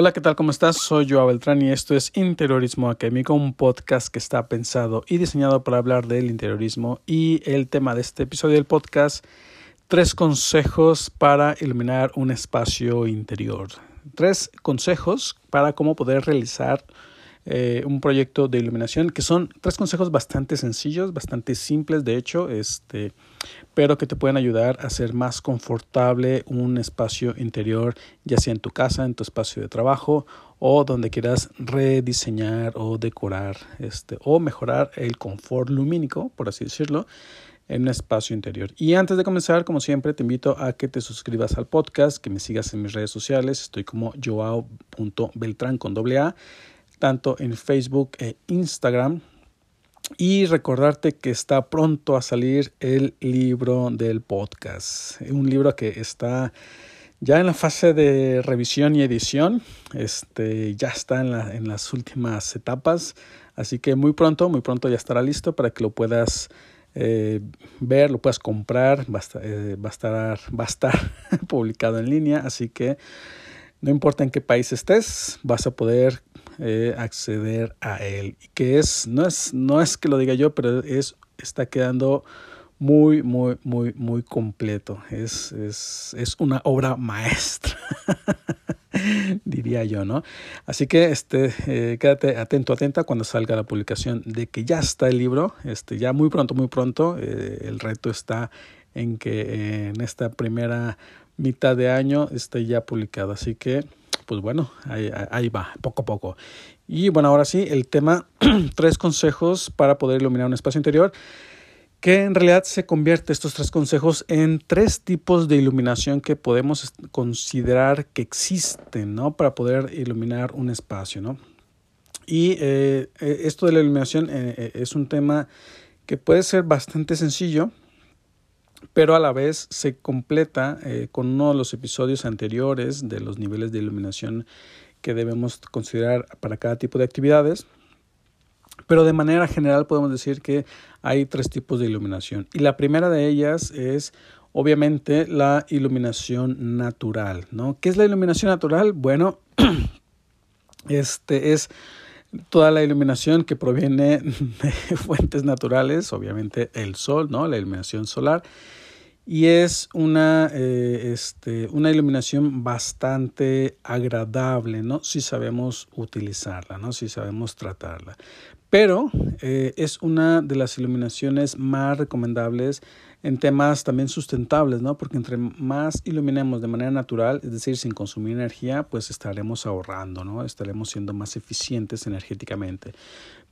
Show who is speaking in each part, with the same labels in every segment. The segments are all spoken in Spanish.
Speaker 1: Hola, ¿qué tal? ¿Cómo estás? Soy Joao Beltrán y esto es Interiorismo Académico, un podcast que está pensado y diseñado para hablar del interiorismo y el tema de este episodio del podcast, tres consejos para iluminar un espacio interior. Tres consejos para cómo poder realizar eh, un proyecto de iluminación, que son tres consejos bastante sencillos, bastante simples, de hecho, este, pero que te pueden ayudar a hacer más confortable un espacio interior, ya sea en tu casa, en tu espacio de trabajo o donde quieras rediseñar o decorar este, o mejorar el confort lumínico, por así decirlo en un espacio interior. Y antes de comenzar, como siempre, te invito a que te suscribas al podcast, que me sigas en mis redes sociales. Estoy como joao.beltrán con doble A tanto en Facebook e Instagram. Y recordarte que está pronto a salir el libro del podcast. Un libro que está ya en la fase de revisión y edición. Este ya está en, la, en las últimas etapas. Así que muy pronto, muy pronto ya estará listo para que lo puedas eh, ver, lo puedas comprar. Va a, eh, va a estar, va a estar publicado en línea. Así que no importa en qué país estés, vas a poder eh, acceder a él. Que es no, es, no es que lo diga yo, pero es, está quedando muy, muy, muy, muy completo. Es, es, es una obra maestra. diría yo, ¿no? Así que este, eh, quédate atento, atenta cuando salga la publicación de que ya está el libro, este, ya muy pronto, muy pronto, eh, el reto está en que en esta primera mitad de año esté ya publicado, así que pues bueno, ahí, va, poco a poco. Y bueno, ahora sí, el tema, tres consejos para poder iluminar un espacio interior, que en realidad se convierte estos tres consejos en tres tipos de iluminación que podemos considerar que existen, ¿no? Para poder iluminar un espacio, ¿no? Y eh, eh, esto de la iluminación eh, es un tema que puede ser bastante sencillo, pero a la vez se completa eh, con uno de los episodios anteriores de los niveles de iluminación que debemos considerar para cada tipo de actividades. Pero de manera general podemos decir que hay tres tipos de iluminación. Y la primera de ellas es obviamente la iluminación natural. ¿no? ¿Qué es la iluminación natural? Bueno, este es toda la iluminación que proviene de fuentes naturales, obviamente el sol, ¿no? La iluminación solar. Y es una, eh, este, una iluminación bastante agradable, ¿no? Si sabemos utilizarla, ¿no? Si sabemos tratarla. Pero eh, es una de las iluminaciones más recomendables en temas también sustentables, ¿no? Porque entre más iluminemos de manera natural, es decir, sin consumir energía, pues estaremos ahorrando, ¿no? Estaremos siendo más eficientes energéticamente.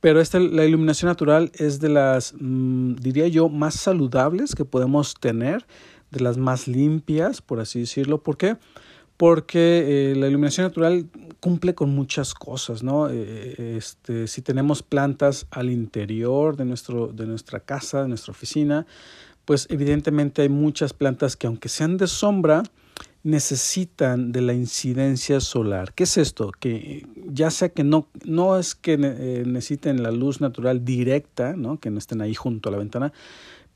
Speaker 1: Pero esta, la iluminación natural es de las, mm, diría yo, más saludables que podemos tener, de las más limpias, por así decirlo. ¿Por qué? Porque eh, la iluminación natural cumple con muchas cosas, ¿no? Eh, este, si tenemos plantas al interior de, nuestro, de nuestra casa, de nuestra oficina, pues evidentemente hay muchas plantas que aunque sean de sombra, necesitan de la incidencia solar. ¿Qué es esto? Que ya sea que no, no es que eh, necesiten la luz natural directa, ¿no? que no estén ahí junto a la ventana,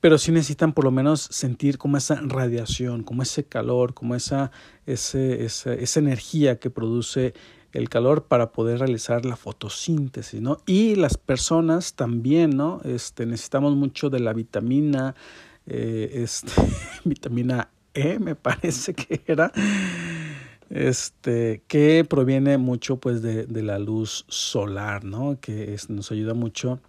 Speaker 1: pero sí necesitan por lo menos sentir como esa radiación, como ese calor, como esa, ese, esa, esa energía que produce el calor para poder realizar la fotosíntesis, ¿no? Y las personas también, ¿no? Este, necesitamos mucho de la vitamina eh, este, vitamina E, me parece que era, este, que proviene mucho pues de, de la luz solar, ¿no? Que es, nos ayuda mucho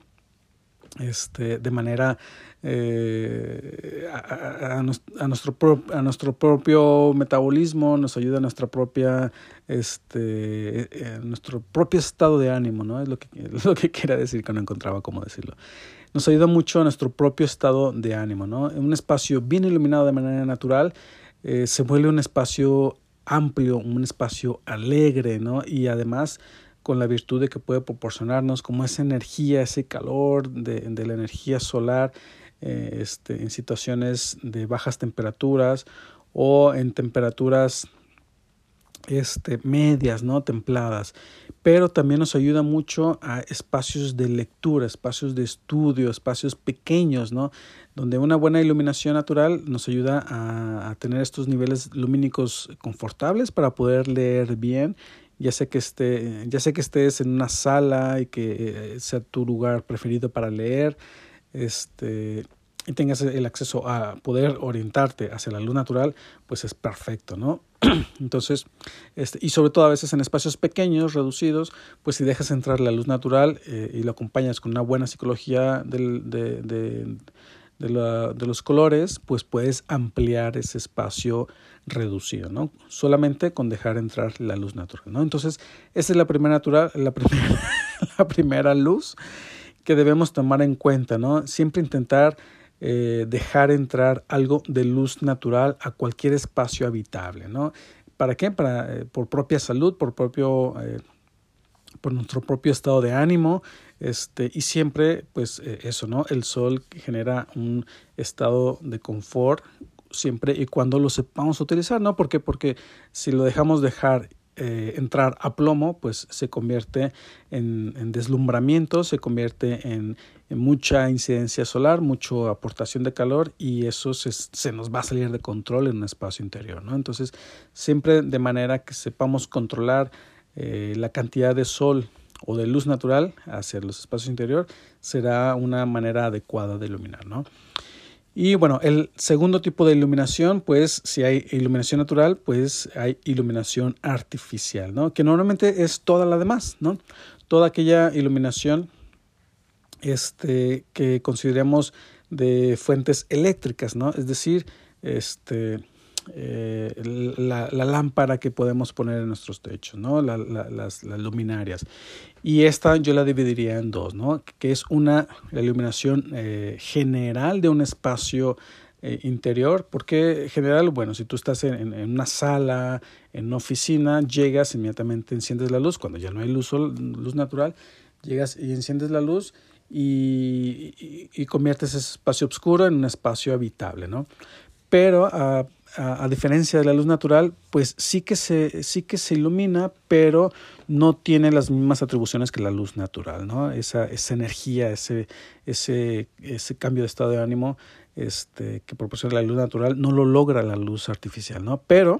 Speaker 1: este, de manera eh, a, a, nuestro a nuestro propio metabolismo, nos ayuda a nuestra propia, este, eh, nuestro propio estado de ánimo, ¿no? Es lo que, es lo que quería decir que no encontraba cómo decirlo nos ayuda mucho a nuestro propio estado de ánimo. ¿no? Un espacio bien iluminado de manera natural eh, se vuelve un espacio amplio, un espacio alegre ¿no? y además con la virtud de que puede proporcionarnos como esa energía, ese calor de, de la energía solar eh, este, en situaciones de bajas temperaturas o en temperaturas este, medias, ¿no? templadas, pero también nos ayuda mucho a espacios de lectura, espacios de estudio, espacios pequeños, ¿no? donde una buena iluminación natural nos ayuda a, tener estos niveles lumínicos confortables para poder leer bien ya sé que ya sé que estés en una sala y que sea tu lugar preferido para leer, este y tengas el acceso a poder orientarte hacia la luz natural, pues es perfecto, ¿no? Entonces, este, y sobre todo a veces en espacios pequeños, reducidos, pues si dejas entrar la luz natural eh, y lo acompañas con una buena psicología del, de, la, de, los colores, pues puedes ampliar ese espacio reducido, ¿no? Solamente con dejar entrar la luz natural, ¿no? Entonces, esa es la primera, natural, la primera, la primera luz que debemos tomar en cuenta, ¿no? Siempre intentar eh, dejar entrar algo de luz natural a cualquier espacio habitable, ¿no? ¿Para qué? Para, eh, por propia salud, por propio, eh, por nuestro propio estado de ánimo, este, y siempre, pues eso, ¿no? El sol genera un estado de confort siempre y cuando lo sepamos utilizar, ¿no? ¿Por qué? Porque si lo dejamos dejar eh, entrar a plomo, pues se convierte en, en deslumbramiento, se convierte en, mucha incidencia solar, mucha aportación de calor y eso se, nos va a salir de control en un espacio interior. ¿no? Entonces, siempre de manera que sepamos controlar eh, la cantidad de sol o de luz natural hacia los espacios interiores, será una manera adecuada de iluminar. ¿no? Y bueno, el segundo tipo de iluminación, pues si hay iluminación natural, pues hay iluminación artificial, ¿no? Que normalmente es toda la demás, ¿no? Toda aquella iluminación este, que consideremos de fuentes eléctricas, ¿no? Es decir, este, eh, la, la, lámpara que podemos poner en nuestros techos, ¿no? La, la, las, las, luminarias. Y esta yo la dividiría en dos, ¿no? Que es una la iluminación eh, general de un espacio eh, interior. porque general? Bueno, si tú estás en, en, una sala, en una oficina, llegas, inmediatamente enciendes la luz, cuando ya no hay luz, luz natural, llegas y enciendes la luz y, y, conviertes ese espacio oscuro en un espacio habitable, ¿no? Pero uh, a, diferencia de la luz natural, pues sí que, se, sí que se ilumina, pero no tiene las mismas atribuciones que la luz natural, ¿no? Esa, esa energía, ese, ese, ese cambio de estado de ánimo este, que proporciona la luz natural no lo logra la luz artificial, ¿no? Pero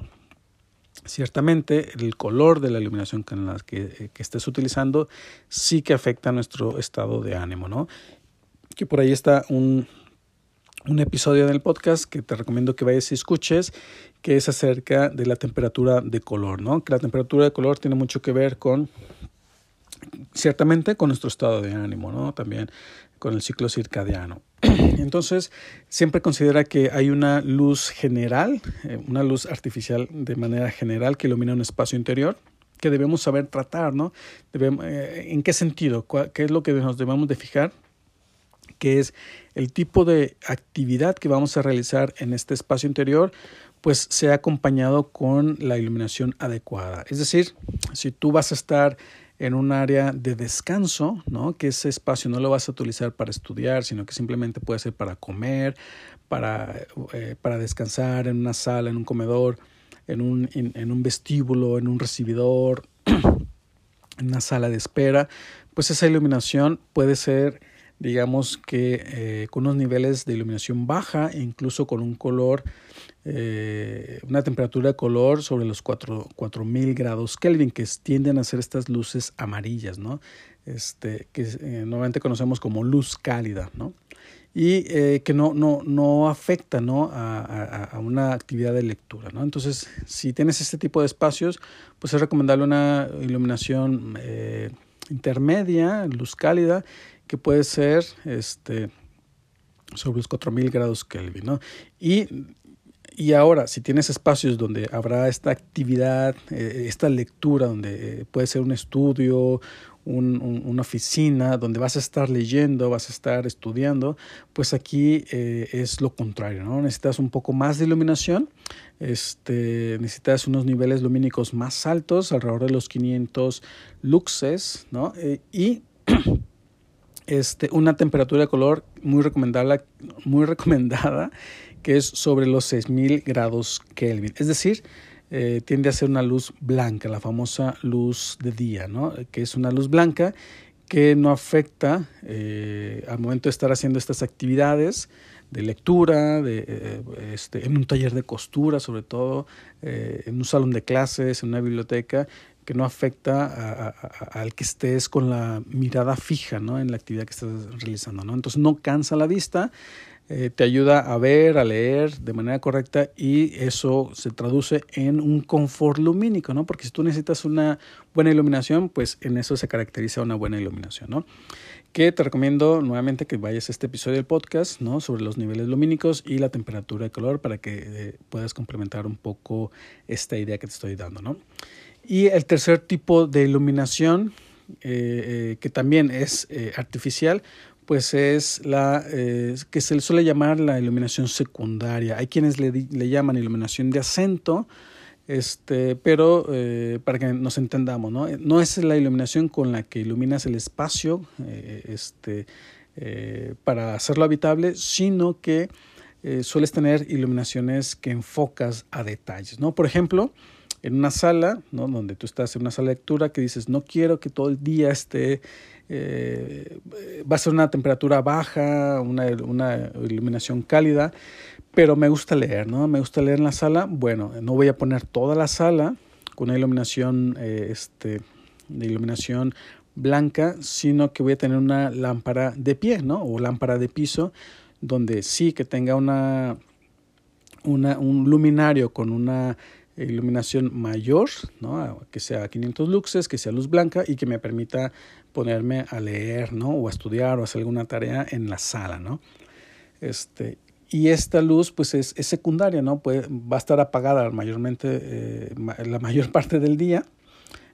Speaker 1: ciertamente el color de la iluminación que, que, que estés utilizando sí que afecta a nuestro estado de ánimo, ¿no? Que por ahí está un, un episodio del podcast que te recomiendo que vayas y escuches, que es acerca de la temperatura de color, ¿no? Que la temperatura de color tiene mucho que ver con, ciertamente, con nuestro estado de ánimo, ¿no? También con el ciclo circadiano. Entonces, siempre considera que hay una luz general, eh, una luz artificial de manera general que ilumina un espacio interior que debemos saber tratar, ¿no? Debemos, eh, ¿En qué sentido? ¿Qué es lo que nos debemos de fijar? Que es el tipo de actividad que vamos a realizar en este espacio interior, pues sea acompañado con la iluminación adecuada. Es decir, si tú vas a estar en un área de descanso, ¿no? Que ese espacio no lo vas a utilizar para estudiar, sino que simplemente puede ser para comer, para, eh, para descansar en una sala, en un comedor, en un, en, en un vestíbulo, en un recibidor, en una sala de espera, pues esa iluminación puede ser digamos que eh, con unos niveles de iluminación baja incluso con un color, eh, una temperatura de color sobre los 4000 grados Kelvin, que tienden a ser estas luces amarillas, ¿no? Este, que eh, normalmente conocemos como luz cálida, ¿no? y eh, que no, no, no afecta ¿no? A, una actividad de lectura. ¿no? Entonces, si tienes este tipo de espacios, pues es recomendable una iluminación intermedia, luz cálida, que puede ser este, sobre los 4000 grados Kelvin. ¿no? Y, y ahora, si tienes espacios donde habrá esta actividad, eh, esta lectura, donde eh, puede ser un estudio, un, un, una oficina, donde vas a estar leyendo, vas a estar estudiando, pues aquí eh, es lo contrario, ¿no? Necesitas un poco más de iluminación, este, necesitas unos niveles lumínicos más altos, alrededor de los 500 luxes, ¿no? Y este, una temperatura de color muy recomendada, muy recomendada que es sobre los 6000 grados Kelvin. Es decir, eh, tiende a ser una luz blanca, la famosa luz de día, ¿no? que es una luz blanca que no afecta eh, al momento de estar haciendo estas actividades de lectura, de, eh, este, en un taller de costura sobre todo, eh, en un salón de clases, en una biblioteca, que no afecta al que estés con la mirada fija ¿no? en la actividad que estás realizando. ¿no? Entonces no cansa la vista, eh, te ayuda a ver, a leer de manera correcta y eso se traduce en un confort lumínico, ¿no? Porque si tú necesitas una buena iluminación, pues en eso se caracteriza una buena iluminación, ¿no? Que te recomiendo nuevamente que vayas a este episodio del podcast. Sobre los niveles lumínicos y la temperatura de color para que eh, puedas complementar un poco esta idea que te estoy dando, ¿no? Y el tercer tipo de iluminación, eh, que también es artificial, pues es la eh, que se le suele llamar la iluminación secundaria. Hay quienes le, le llaman iluminación de acento, este, pero eh, para que nos entendamos, ¿no? no es la iluminación con la que iluminas el espacio eh, este, para hacerlo habitable, sino que sueles tener iluminaciones que enfocas a detalles. ¿no? Por ejemplo, en una sala, ¿no? donde tú estás en una sala de lectura, que dices, no quiero que todo el día esté eh, va a ser una temperatura baja, una, una, iluminación cálida, pero me gusta leer, ¿no? Me gusta leer en la sala. Bueno, no voy a poner toda la sala con una iluminación, eh, este, de iluminación blanca, sino que voy a tener una lámpara de pie, ¿no? O lámpara de piso, donde sí que tenga una, una un luminario con una iluminación mayor, ¿no? que sea 500 luxes, que sea luz blanca y que me permita ponerme a leer, ¿no? O a estudiar o hacer alguna tarea en la sala, ¿no? Este, y esta luz pues es, es secundaria, ¿no? Puede, va a estar apagada mayormente eh, la mayor parte del día.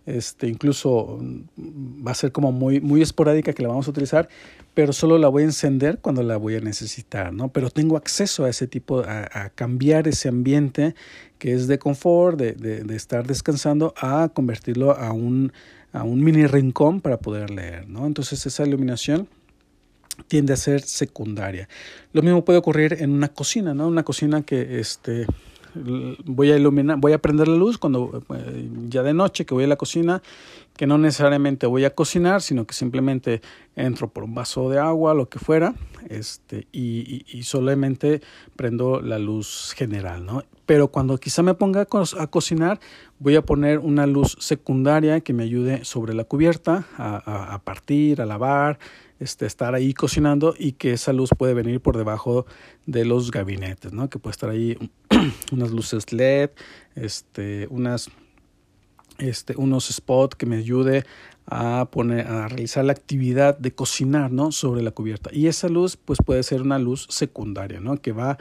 Speaker 1: Este, incluso mm, va a ser como muy, muy esporádica que la vamos a utilizar, pero solo la voy a encender cuando la voy a necesitar, ¿no? Pero tengo acceso a ese tipo, a, a cambiar ese ambiente que es de confort, de, de, de estar descansando, a convertirlo a un, a un mini rincón para poder leer, ¿no? Entonces esa iluminación tiende a ser secundaria. Lo mismo puede ocurrir en una cocina, ¿no? Una cocina que este voy a iluminar, voy a prender la luz cuando eh, ya de noche que voy a la cocina, que no necesariamente voy a cocinar, sino que simplemente entro por un vaso de agua, lo que fuera, este, y, solamente prendo la luz general, ¿no? Pero cuando quizá me ponga a, cocinar, voy a poner una luz secundaria que me ayude sobre la cubierta a partir, a lavar, este, estar ahí cocinando y que esa luz puede venir por debajo de los gabinetes, ¿no? Que puede estar ahí unas luces LED, este, unas, este, unos spots que me ayude a poner, a realizar la actividad de cocinar, ¿no? Sobre la cubierta. Y esa luz, pues puede ser una luz secundaria, ¿no? Que va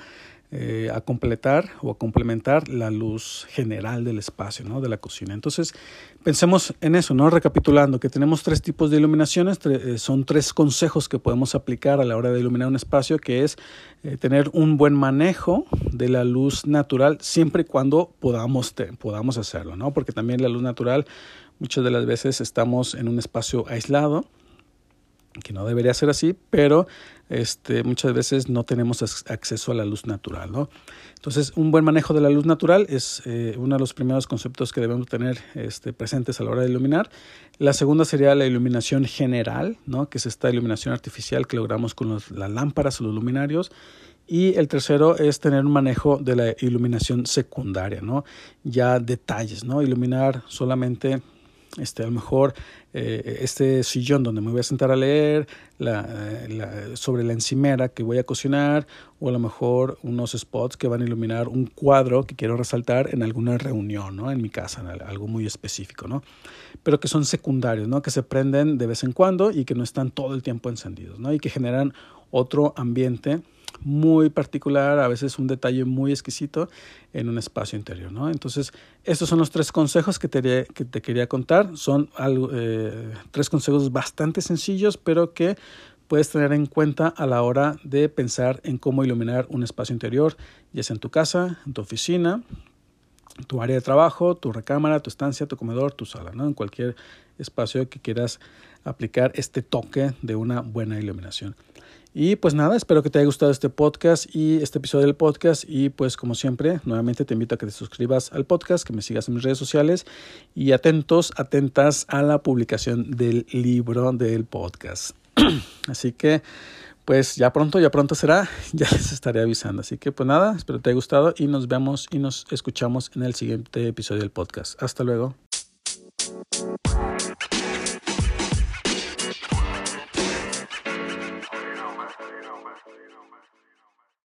Speaker 1: eh, a completar o a complementar la luz general del espacio, ¿no? de la cocina. Entonces, pensemos en eso, ¿no? Recapitulando, que tenemos tres tipos de iluminaciones, eh, son tres consejos que podemos aplicar a la hora de iluminar un espacio, que es eh, tener un buen manejo de la luz natural siempre y cuando podamos, podamos hacerlo, ¿no? Porque también la luz natural, muchas de las veces estamos en un espacio aislado, que no debería ser así, pero este, muchas veces no tenemos acceso a la luz natural. ¿no? Entonces, un buen manejo de la luz natural es eh, uno de los primeros conceptos que debemos tener este, presentes a la hora de iluminar. La segunda sería la iluminación general, ¿no? que es esta iluminación artificial que logramos con las lámparas o los luminarios. Y el tercero es tener un manejo de la iluminación secundaria, ¿no? Ya detalles, ¿no? Iluminar solamente este, a lo mejor eh, este sillón donde me voy a sentar a leer, la, sobre la encimera que voy a cocinar, o a lo mejor unos spots que van a iluminar un cuadro que quiero resaltar en alguna reunión, ¿no? En mi casa, en algo muy específico, ¿no? Pero que son secundarios, ¿no? Que se prenden de vez en cuando y que no están todo el tiempo encendidos, ¿no? Y que generan otro ambiente muy particular, a veces un detalle muy exquisito en un espacio interior. ¿no? Entonces, estos son los tres consejos que te, que te quería contar. Son algo, eh, tres consejos bastante sencillos, pero que puedes tener en cuenta a la hora de pensar en cómo iluminar un espacio interior, ya sea en tu casa, en tu oficina, tu área de trabajo, tu recámara, tu estancia, tu comedor, tu sala, ¿no? en cualquier espacio que quieras aplicar este toque de una buena iluminación. Y pues nada, espero que te haya gustado este podcast y este episodio del podcast. Y pues como siempre, nuevamente te invito a que te suscribas al podcast, que me sigas en mis redes sociales y atentos, atentas a la publicación del libro del podcast. Así que pues ya pronto, ya pronto será, ya les estaré avisando. Así que pues nada, espero que te haya gustado y nos vemos y nos escuchamos en el siguiente episodio del podcast. Hasta luego.